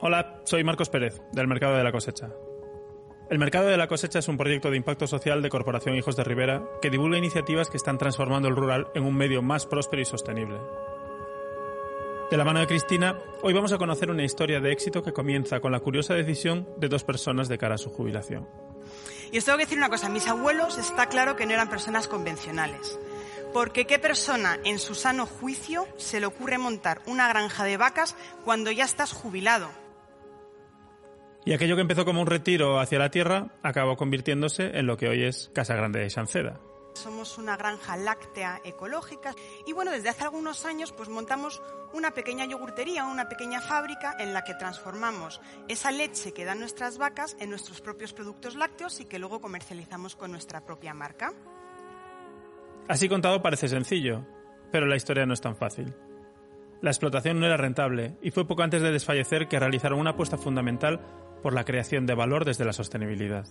Hola, soy Marcos Pérez, del Mercado de la Cosecha. El Mercado de la Cosecha es un proyecto de impacto social de Corporación Hijos de Rivera que divulga iniciativas que están transformando el rural en un medio más próspero y sostenible. De la mano de Cristina, hoy vamos a conocer una historia de éxito que comienza con la curiosa decisión de dos personas de cara a su jubilación. Y os tengo que decir una cosa, mis abuelos está claro que no eran personas convencionales. Porque qué persona en su sano juicio se le ocurre montar una granja de vacas cuando ya estás jubilado? Y aquello que empezó como un retiro hacia la tierra acabó convirtiéndose en lo que hoy es Casa Grande de Sanceda. Somos una granja láctea ecológica y bueno, desde hace algunos años pues montamos una pequeña yogurtería, una pequeña fábrica en la que transformamos esa leche que dan nuestras vacas en nuestros propios productos lácteos y que luego comercializamos con nuestra propia marca. Así contado parece sencillo, pero la historia no es tan fácil. La explotación no era rentable y fue poco antes de desfallecer que realizaron una apuesta fundamental por la creación de valor desde la sostenibilidad.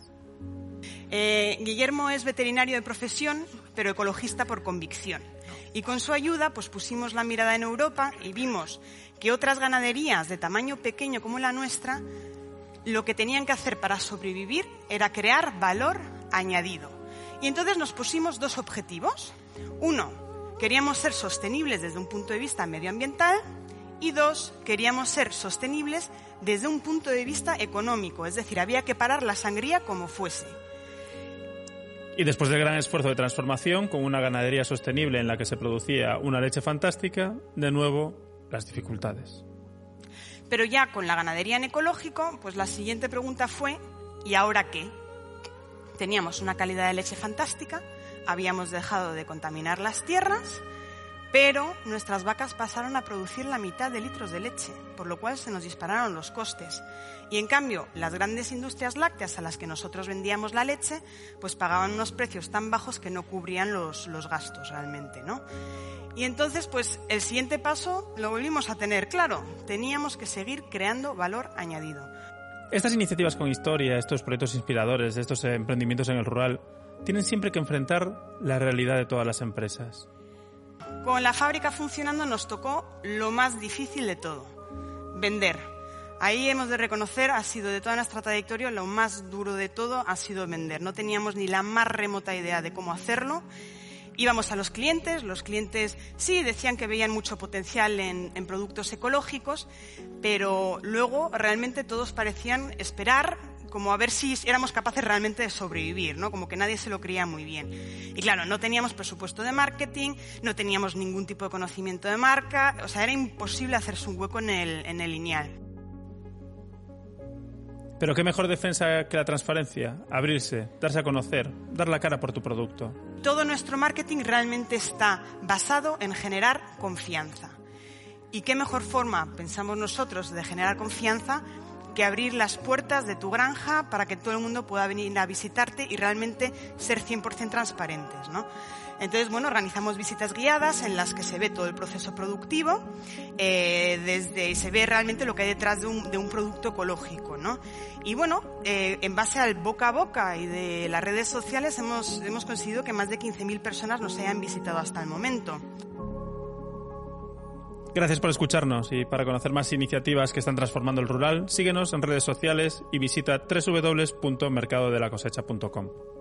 Eh, Guillermo es veterinario de profesión, pero ecologista por convicción. Y con su ayuda, pues pusimos la mirada en Europa y vimos que otras ganaderías de tamaño pequeño como la nuestra, lo que tenían que hacer para sobrevivir era crear valor añadido. Y entonces nos pusimos dos objetivos. Uno, queríamos ser sostenibles desde un punto de vista medioambiental y dos, queríamos ser sostenibles desde un punto de vista económico, es decir, había que parar la sangría como fuese. Y después del gran esfuerzo de transformación, con una ganadería sostenible en la que se producía una leche fantástica, de nuevo las dificultades. Pero ya con la ganadería en ecológico, pues la siguiente pregunta fue, ¿y ahora qué? Teníamos una calidad de leche fantástica, habíamos dejado de contaminar las tierras, pero nuestras vacas pasaron a producir la mitad de litros de leche, por lo cual se nos dispararon los costes. Y en cambio, las grandes industrias lácteas a las que nosotros vendíamos la leche, pues pagaban unos precios tan bajos que no cubrían los, los gastos realmente, ¿no? Y entonces, pues el siguiente paso lo volvimos a tener claro. Teníamos que seguir creando valor añadido. Estas iniciativas con historia, estos proyectos inspiradores, estos emprendimientos en el rural, tienen siempre que enfrentar la realidad de todas las empresas. Con la fábrica funcionando nos tocó lo más difícil de todo, vender. Ahí hemos de reconocer, ha sido de toda nuestra trayectoria, lo más duro de todo ha sido vender. No teníamos ni la más remota idea de cómo hacerlo. Íbamos a los clientes, los clientes sí decían que veían mucho potencial en, en productos ecológicos, pero luego realmente todos parecían esperar como a ver si éramos capaces realmente de sobrevivir, ¿no? Como que nadie se lo creía muy bien. Y claro, no teníamos presupuesto de marketing, no teníamos ningún tipo de conocimiento de marca, o sea, era imposible hacerse un hueco en el, en el lineal. Pero qué mejor defensa que la transparencia, abrirse, darse a conocer, dar la cara por tu producto. Todo nuestro marketing realmente está basado en generar confianza. ¿Y qué mejor forma, pensamos nosotros, de generar confianza que abrir las puertas de tu granja para que todo el mundo pueda venir a visitarte y realmente ser 100% transparentes, ¿no? Entonces, bueno, organizamos visitas guiadas en las que se ve todo el proceso productivo, eh, desde se ve realmente lo que hay detrás de un, producto ecológico, ¿no? Y bueno, eh, en base al boca a boca y de las redes sociales hemos, hemos conseguido que más de 15.000 personas nos hayan visitado hasta el momento. Gracias por escucharnos y para conocer más iniciativas que están transformando el rural, síguenos en redes sociales y visita www.mercadodelacosecha.com.